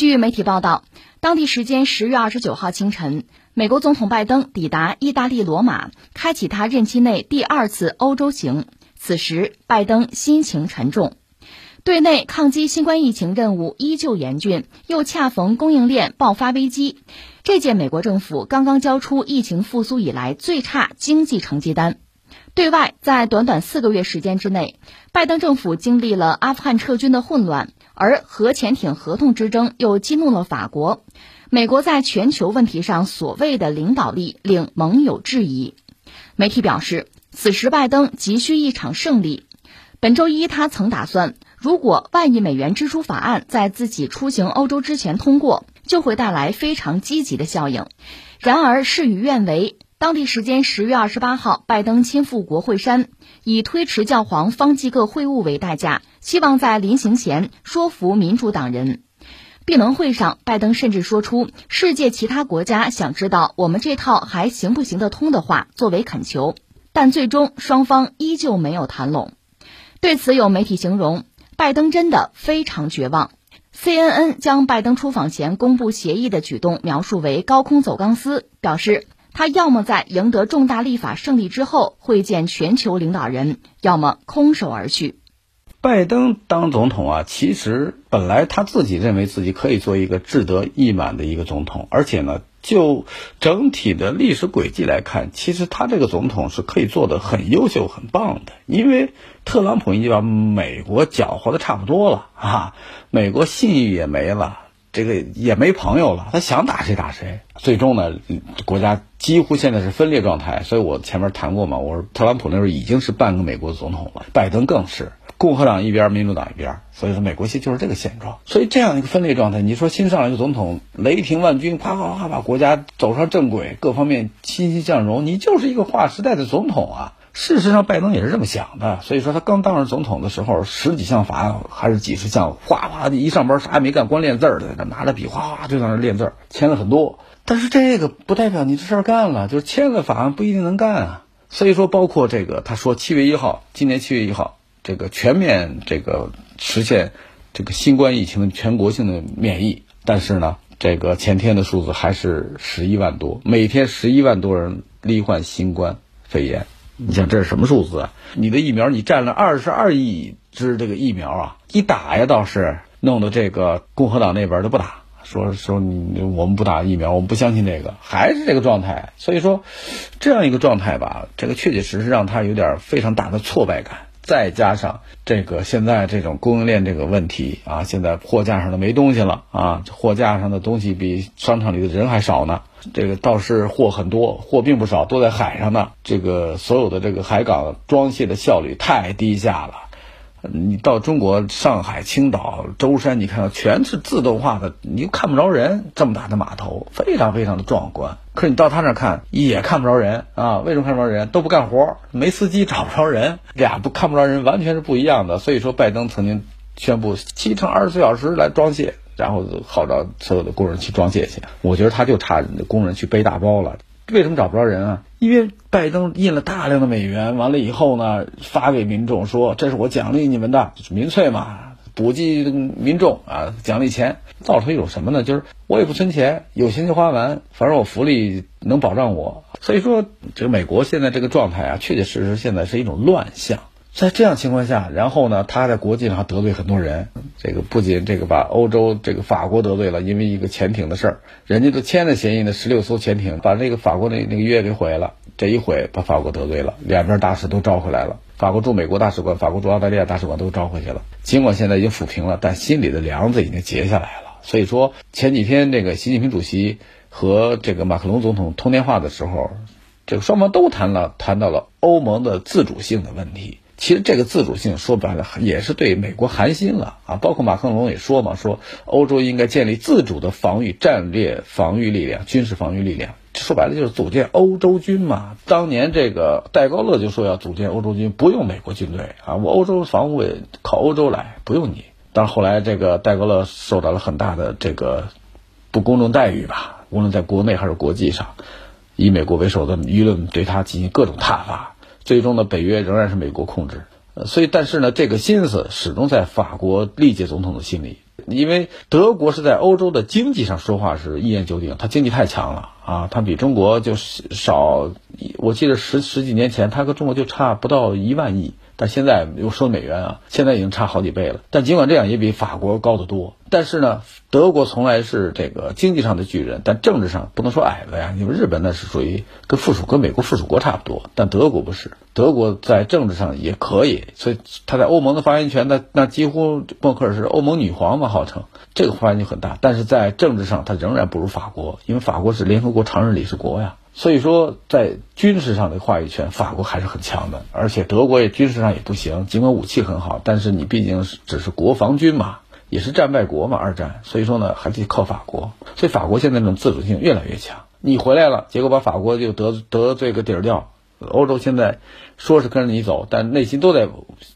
据媒体报道，当地时间十月二十九号清晨，美国总统拜登抵达意大利罗马，开启他任期内第二次欧洲行。此时，拜登心情沉重。对内抗击新冠疫情任务依旧严峻，又恰逢供应链爆发危机。这届美国政府刚刚交出疫情复苏以来最差经济成绩单。对外，在短短四个月时间之内，拜登政府经历了阿富汗撤军的混乱，而核潜艇合同之争又激怒了法国。美国在全球问题上所谓的领导力令盟友质疑。媒体表示，此时拜登急需一场胜利。本周一，他曾打算。如果万亿美元支出法案在自己出行欧洲之前通过，就会带来非常积极的效应。然而事与愿违，当地时间十月二十八号，拜登亲赴国会山，以推迟教皇方济各会晤为代价，希望在临行前说服民主党人。闭门会上，拜登甚至说出“世界其他国家想知道我们这套还行不行得通”的话作为恳求，但最终双方依旧没有谈拢。对此，有媒体形容。拜登真的非常绝望。CNN 将拜登出访前公布协议的举动描述为高空走钢丝，表示他要么在赢得重大立法胜利之后会见全球领导人，要么空手而去。拜登当总统啊，其实本来他自己认为自己可以做一个志得意满的一个总统，而且呢。就整体的历史轨迹来看，其实他这个总统是可以做的很优秀、很棒的。因为特朗普已经把美国搅和的差不多了啊，美国信誉也没了，这个也没朋友了，他想打谁打谁。最终呢，国家几乎现在是分裂状态。所以我前面谈过嘛，我说特朗普那时候已经是半个美国总统了，拜登更是。共和党一边，民主党一边，所以说美国现就是这个现状。所以这样一个分裂状态，你说新上来一个总统，雷霆万钧，啪啪啪把国家走上正轨，各方面欣欣向荣，你就是一个划时代的总统啊。事实上，拜登也是这么想的。所以说他刚当上总统的时候，十几项法案还是几十项，哗哗的一上班啥也没干，光练字儿，在那拿着笔哗哗就在那练字儿，签了很多。但是这个不代表你这事儿干了，就是签了法案不一定能干啊。所以说，包括这个，他说七月一号，今年七月一号。这个全面这个实现这个新冠疫情的全国性的免疫，但是呢，这个前天的数字还是十一万多，每天十一万多人罹患新冠肺炎。你想这是什么数字？你的疫苗你占了二十二亿支这个疫苗啊，一打呀倒是弄得这个共和党那边都不打，说说你我们不打疫苗，我们不相信这个，还是这个状态。所以说，这样一个状态吧，这个确确实实让他有点非常大的挫败感。再加上这个现在这种供应链这个问题啊，现在货架上的没东西了啊，货架上的东西比商场里的人还少呢。这个倒是货很多，货并不少，都在海上呢。这个所有的这个海港装卸的效率太低下了。你到中国上海、青岛、舟山，你看到全是自动化的，你又看不着人。这么大的码头，非常非常的壮观。可是你到他那看也看不着人啊？为什么看不着人？都不干活，没司机，找不着人。俩不看不着人，完全是不一样的。所以说，拜登曾经宣布七乘二十四小时来装卸，然后号召所有的工人去装卸去。我觉得他就差工人去背大包了。为什么找不着人啊？因为拜登印了大量的美元，完了以后呢，发给民众说这是我奖励你们的，民粹嘛，补给民众啊，奖励钱，造成一种什么呢？就是我也不存钱，有钱就花完，反正我福利能保障我。所以说，这个美国现在这个状态啊，确确实实现在是一种乱象。在这样情况下，然后呢，他在国际上得罪很多人。这个不仅这个把欧洲这个法国得罪了，因为一个潜艇的事儿，人家都签了协议呢，十六艘潜艇把那个法国那那个约给毁了。这一毁，把法国得罪了，两边大使都招回来了。法国驻美国大使馆、法国驻澳大利亚大使馆都招回去了。尽管现在已经抚平了，但心里的梁子已经结下来了。所以说，前几天这个习近平主席和这个马克龙总统通电话的时候，这个双方都谈了，谈到了欧盟的自主性的问题。其实这个自主性说白了也是对美国寒心了啊！包括马克龙也说嘛，说欧洲应该建立自主的防御战略防御力量、军事防御力量。说白了就是组建欧洲军嘛。当年这个戴高乐就说要组建欧洲军，不用美国军队啊，我欧洲防卫靠欧洲来，不用你。但是后来这个戴高乐受到了很大的这个不公正待遇吧，无论在国内还是国际上，以美国为首的舆论对他进行各种挞伐。最终呢，北约仍然是美国控制，所以但是呢，这个心思始终在法国历届总统的心里。因为德国是在欧洲的经济上说话是一言九鼎，它经济太强了啊，它比中国就少，我记得十十几年前，它和中国就差不到一万亿。但现在又说美元啊，现在已经差好几倍了。但尽管这样，也比法国高得多。但是呢，德国从来是这个经济上的巨人，但政治上不能说矮子呀。因为日本那是属于跟附属跟美国附属国差不多，但德国不是。德国在政治上也可以，所以他在欧盟的发言权，那那几乎默克尔是欧盟女皇嘛，号称这个发言权很大。但是在政治上，他仍然不如法国，因为法国是联合国常任理事国呀。所以说，在军事上的话语权，法国还是很强的，而且德国也军事上也不行，尽管武器很好，但是你毕竟是只是国防军嘛，也是战败国嘛，二战，所以说呢，还得靠法国。所以法国现在这种自主性越来越强。你回来了，结果把法国就得得罪个底儿掉。欧洲现在说是跟着你走，但内心都在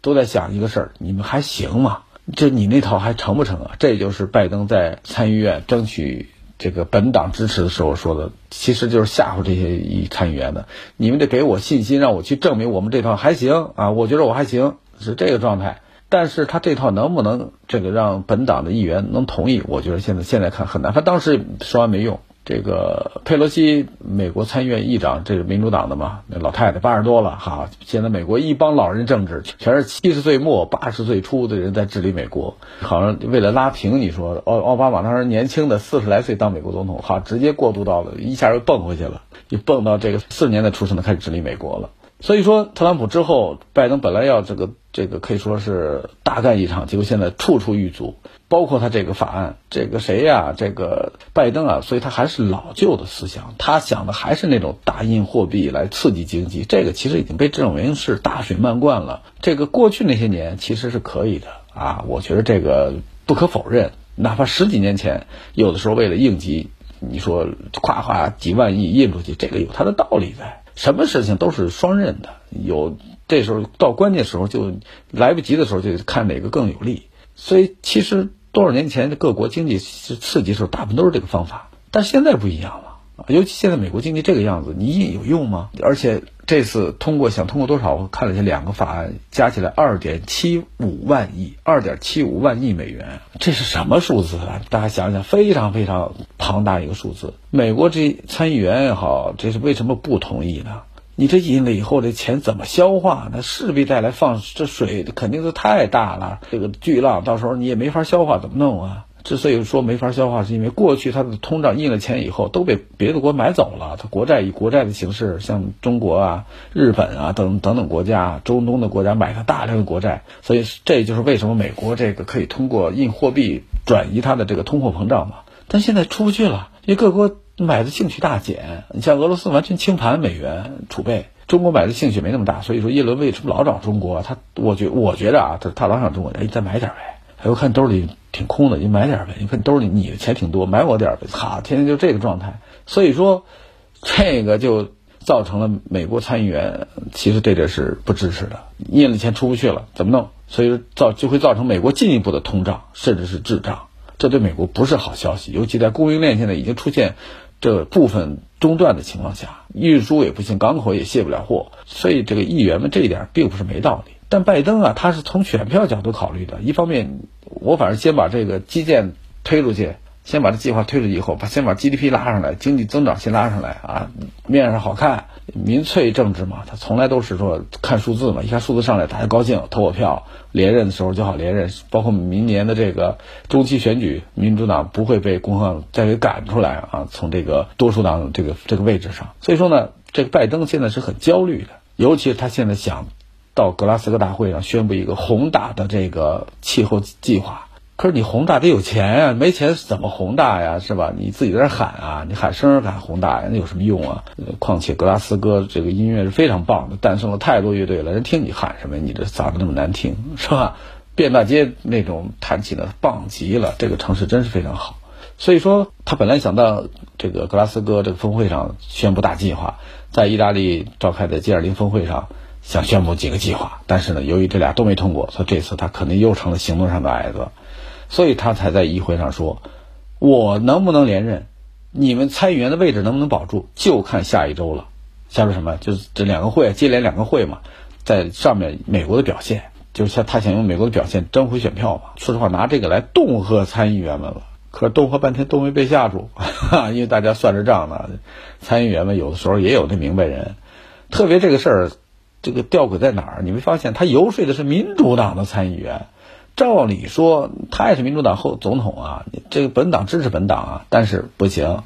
都在想一个事儿：你们还行吗？这你那套还成不成啊？这就是拜登在参议院争取。这个本党支持的时候说的，其实就是吓唬这些参议员的。你们得给我信心，让我去证明我们这套还行啊！我觉得我还行，是这个状态。但是他这套能不能这个让本党的议员能同意？我觉得现在现在看很难。他当时说完没用。这个佩洛西，美国参议院议长，这是民主党的嘛？那老太太八十多了，哈，现在美国一帮老人政治，全是七十岁末八十岁初的人在治理美国，好像为了拉平，你说奥奥巴马当时年轻的四十来岁当美国总统，好，直接过渡到了，一下又蹦回去了，又蹦到这个四十年代出生的开始治理美国了。所以说，特朗普之后，拜登本来要这个这个可以说是大干一场，结果现在处处遇阻，包括他这个法案，这个谁呀？这个拜登啊，所以他还是老旧的思想，他想的还是那种大印货币来刺激经济，这个其实已经被证明是大水漫灌了。这个过去那些年其实是可以的啊，我觉得这个不可否认，哪怕十几年前，有的时候为了应急，你说夸夸几万亿印出去，这个有它的道理在。什么事情都是双刃的，有这时候到关键时候就来不及的时候，就看哪个更有利。所以其实多少年前各国经济刺激时候，大部分都是这个方法，但现在不一样了。尤其现在美国经济这个样子，你印有用吗？而且这次通过想通过多少？我看了一下，两个法案加起来二点七五万亿，二点七五万亿美元，这是什么数字啊？大家想想，非常非常庞大一个数字。美国这参议员也好，这是为什么不同意呢？你这印了以后，这钱怎么消化？那势必带来放这水肯定是太大了，这个巨浪到时候你也没法消化，怎么弄啊？之所以说没法消化，是因为过去它的通胀印了钱以后都被别的国买走了。它国债以国债的形式，像中国啊、日本啊等等等国家、中东的国家买了大量的国债，所以这就是为什么美国这个可以通过印货币转移它的这个通货膨胀嘛。但现在出不去了，因为各国买的兴趣大减。你像俄罗斯完全清盘美元储备，中国买的兴趣没那么大。所以说，耶伦为什么老找中国？他我觉我觉得啊，他他老想中国，哎，再买点呗。我看兜里挺空的，你买点呗。你看兜里你的钱挺多，买我点呗。哈，天天就这个状态。所以说，这个就造成了美国参议员其实对这是不支持的，印了钱出不去了，怎么弄？所以说造就会造成美国进一步的通胀，甚至是滞胀。这对美国不是好消息，尤其在供应链现在已经出现这部分中断的情况下，运输也不行，港口也卸不了货。所以这个议员们这一点并不是没道理。但拜登啊，他是从选票角度考虑的。一方面，我反正先把这个基建推出去，先把这计划推出去以后，把先把 GDP 拉上来，经济增长先拉上来啊，面上好看。民粹政治嘛，他从来都是说看数字嘛，一看数字上来，大家高兴，投我票，连任的时候就好连任。包括明年的这个中期选举，民主党不会被共和党再给赶出来啊，从这个多数党这个这个位置上。所以说呢，这个拜登现在是很焦虑的，尤其是他现在想。到格拉斯哥大会上宣布一个宏大的这个气候计划，可是你宏大得有钱啊，没钱怎么宏大呀，是吧？你自己在那喊啊，你喊声儿喊宏大呀，那有什么用啊？况且格拉斯哥这个音乐是非常棒的，诞生了太多乐队了，人听你喊什么？你这嗓子那么难听，是吧？遍大街那种弹起的棒极了，这个城市真是非常好。所以说，他本来想到这个格拉斯哥这个峰会上宣布大计划，在意大利召开的 G20 峰会上。想宣布几个计划，但是呢，由于这俩都没通过，所以这次他可能又成了行动上的矮子，所以他才在议会上说：“我能不能连任，你们参议员的位置能不能保住，就看下一周了。”下边什么？就是这两个会接连两个会嘛，在上面美国的表现。就是像他想用美国的表现争回选票嘛。说实话，拿这个来恫吓参议员们了，可是恫吓半天都没被吓住，哈 因为大家算着账呢。参议员们有的时候也有那明白人，特别这个事儿，这个吊诡在哪儿？你没发现他游说的是民主党的参议员？照理说他也是民主党后总统啊，这个本党支持本党啊，但是不行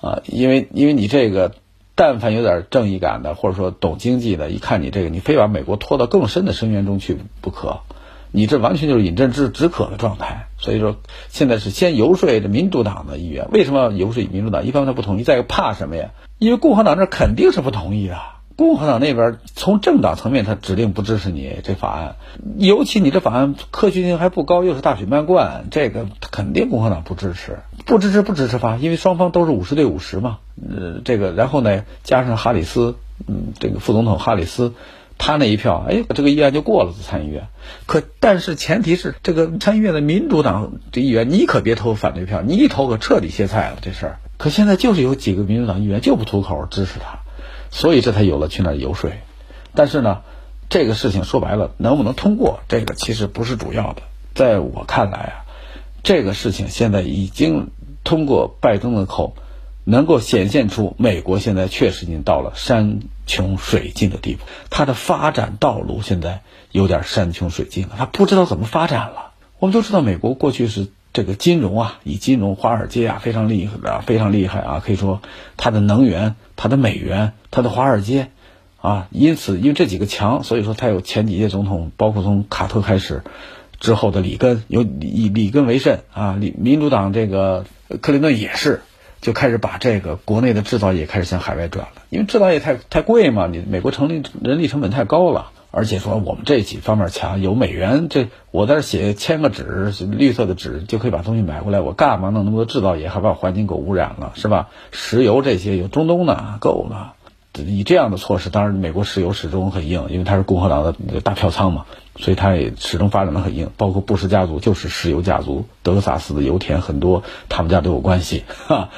啊，因为因为你这个。但凡有点正义感的，或者说懂经济的，一看你这个，你非把美国拖到更深的深渊中去不可，你这完全就是饮鸩止止渴的状态。所以说，现在是先游说这民主党的议员，为什么要游说民主党？一方面他不同意，再一个怕什么呀？因为共和党这肯定是不同意的。共和党那边从政党层面，他指定不支持你这法案，尤其你这法案科学性还不高，又是大水漫灌，这个肯定共和党不支持，不支持不支持法，因为双方都是五十对五十嘛。呃，这个然后呢，加上哈里斯，嗯，这个副总统哈里斯，他那一票，哎，这个议案就过了，参议院。可但是前提是这个参议院的民主党这议员，你可别投反对票，你一投可彻底歇菜了这事儿。可现在就是有几个民主党议员就不吐口支持他。所以这才有了去那游说，但是呢，这个事情说白了能不能通过，这个其实不是主要的。在我看来啊，这个事情现在已经通过拜登的口，能够显现出美国现在确实已经到了山穷水尽的地步，它的发展道路现在有点山穷水尽了，它不知道怎么发展了。我们都知道，美国过去是。这个金融啊，以金融华尔街啊非常厉害的，非常厉害啊，可以说它的能源、它的美元、他的华尔街啊，因此因为这几个强，所以说他有前几届总统，包括从卡特开始之后的里根，有以里根为甚啊，民民主党这个克林顿也是就开始把这个国内的制造业开始向海外转了，因为制造业太太贵嘛，你美国成立人力成本太高了。而且说我们这几方面强，有美元，这我在这写签个纸，绿色的纸就可以把东西买回来。我干嘛弄那么多制造业，还把环境给污染了，是吧？石油这些有中东的够了。以这样的措施，当然美国石油始终很硬，因为它是共和党的大票仓嘛，所以它也始终发展的很硬。包括布什家族就是石油家族，德克萨斯的油田很多，他们家都有关系。哈，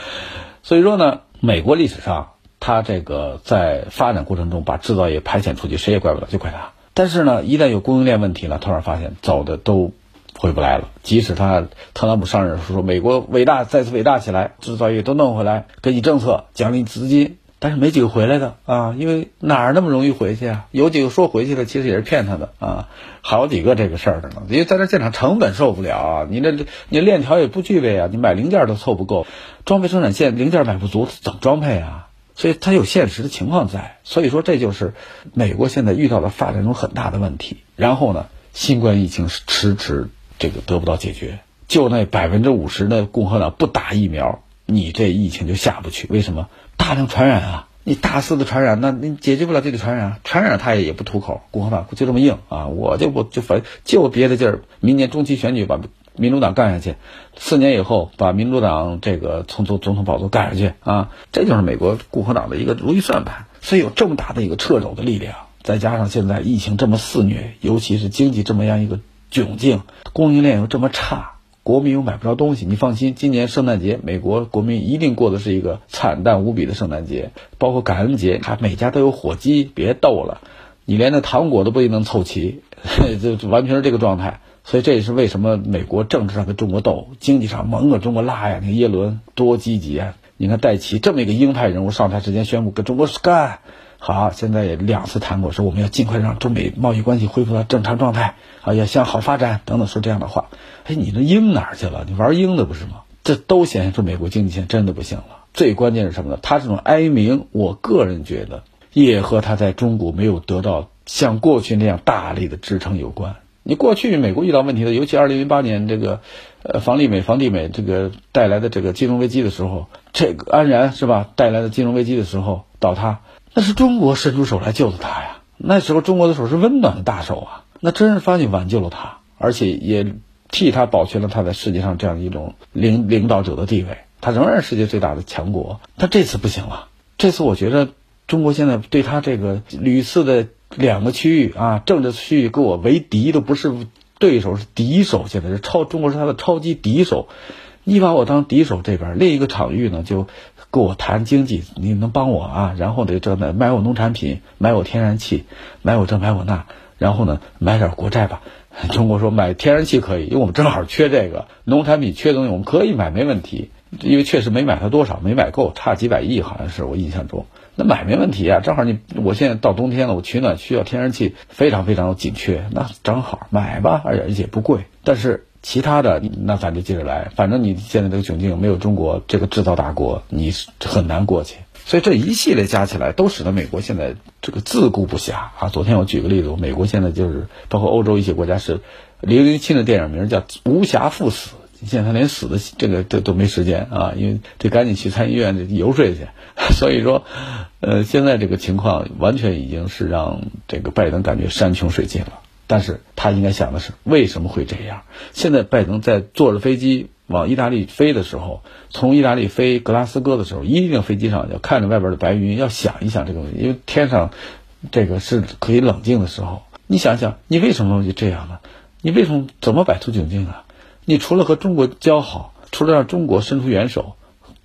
所以说呢，美国历史上。他这个在发展过程中把制造业排遣出去，谁也怪不了，就怪他。但是呢，一旦有供应链问题了，突然发现走的都回不来了。即使他特朗普上任的时说美国伟大再次伟大起来，制造业都弄回来，给你政策奖励资金，但是没几个回来的啊，因为哪儿那么容易回去啊？有几个说回去了，其实也是骗他的啊，好几个这个事儿的呢。因为在这现场成本受不了啊，你这你链条也不具备啊，你买零件都凑不够，装配生产线零件买不足，怎么装配啊？所以它有现实的情况在，所以说这就是美国现在遇到的发展中很大的问题。然后呢，新冠疫情迟迟这个得不到解决，就那百分之五十的共和党不打疫苗，你这疫情就下不去。为什么？大量传染啊！你大肆的传染，那你解决不了这个传染，传染他也也不吐口。共和党就这么硬啊！我就不就反就憋着劲儿，明年中期选举把。民主党干下去，四年以后把民主党这个从总总统宝座干下去啊，这就是美国共和党的一个如意算盘。所以有这么大的一个掣肘的力量，再加上现在疫情这么肆虐，尤其是经济这么样一个窘境，供应链又这么差，国民又买不着东西。你放心，今年圣诞节美国国民一定过的是一个惨淡无比的圣诞节，包括感恩节，还每家都有火鸡，别逗了，你连那糖果都不一定能凑齐，就完全是这个状态。所以这也是为什么美国政治上跟中国斗，经济上猛跟中国拉呀。你看耶伦多积极啊！你看戴奇这么一个鹰派人物上台之前宣布跟中国干，好，现在也两次谈过，说我们要尽快让中美贸易关系恢复到正常状态，啊，要向好发展等等，说这样的话。哎，你那鹰哪儿去了？你玩鹰的不是吗？这都显现出美国经济现在真的不行了。最关键是什么呢？他这种哀鸣，我个人觉得也和他在中国没有得到像过去那样大力的支撑有关。你过去美国遇到问题的，尤其二零零八年这个，呃，房利美、房地美这个带来的这个金融危机的时候，这个安然是吧？带来的金融危机的时候倒塌，那是中国伸出手来救的他呀。那时候中国的手是温暖的大手啊，那真是发现挽救了他，而且也替他保全了他在世界上这样一种领领导者的地位。他仍然是世界最大的强国，他这次不行了。这次我觉得中国现在对他这个屡次的。两个区域啊，政治区域跟我为敌都不是对手，是敌手。现在是超中国是他的超级敌手，你把我当敌手这边，另一个场域呢就跟我谈经济，你能帮我啊？然后得这的买我农产品，买我天然气，买我这买我那，然后呢，买点国债吧。中国说买天然气可以，因为我们正好缺这个农产品，缺东西我们可以买，没问题。因为确实没买它多少，没买够，差几百亿，好像是我印象中。那买没问题啊，正好你我现在到冬天了，我取暖需要天然气，非常非常紧缺，那正好买吧，而且而且不贵。但是其他的那咱就接着来，反正你现在这个窘境没有中国这个制造大国，你很难过去。所以这一系列加起来，都使得美国现在这个自顾不暇啊。昨天我举个例子，美国现在就是包括欧洲一些国家是零零七的电影名叫《无暇赴死》。现在他连死的这个都都没时间啊，因为得赶紧去参议院游说去。所以说，呃，现在这个情况完全已经是让这个拜登感觉山穷水尽了。但是他应该想的是，为什么会这样？现在拜登在坐着飞机往意大利飞的时候，从意大利飞格拉斯哥的时候，一定飞机上要看着外边的白云，要想一想这个问题，因为天上这个是可以冷静的时候。你想想，你为什么会这样呢？你为什么怎么摆脱窘境啊？你除了和中国交好，除了让中国伸出援手，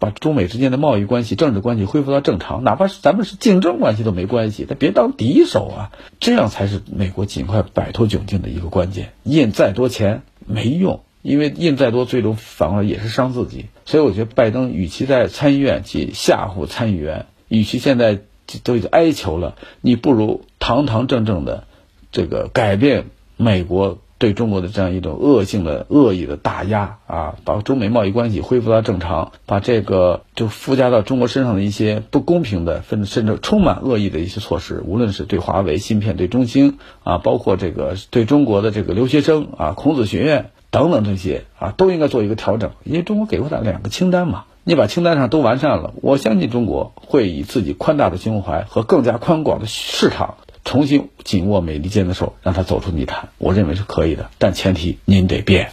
把中美之间的贸易关系、政治关系恢复到正常，哪怕是咱们是竞争关系都没关系，但别当敌手啊！这样才是美国尽快摆脱窘境的一个关键。印再多钱没用，因为印再多，最终反过来也是伤自己。所以我觉得拜登与其在参议院去吓唬参议员，与其现在都已经哀求了，你不如堂堂正正的这个改变美国。对中国的这样一种恶性的、恶意的打压啊，把中美贸易关系恢复到正常，把这个就附加到中国身上的一些不公平的，甚甚至充满恶意的一些措施，无论是对华为芯片、对中兴啊，包括这个对中国的这个留学生啊、孔子学院等等这些啊，都应该做一个调整。因为中国给过他两个清单嘛，你把清单上都完善了，我相信中国会以自己宽大的胸怀和更加宽广的市场。重新紧握美利坚的手，让他走出泥潭，我认为是可以的，但前提您得变。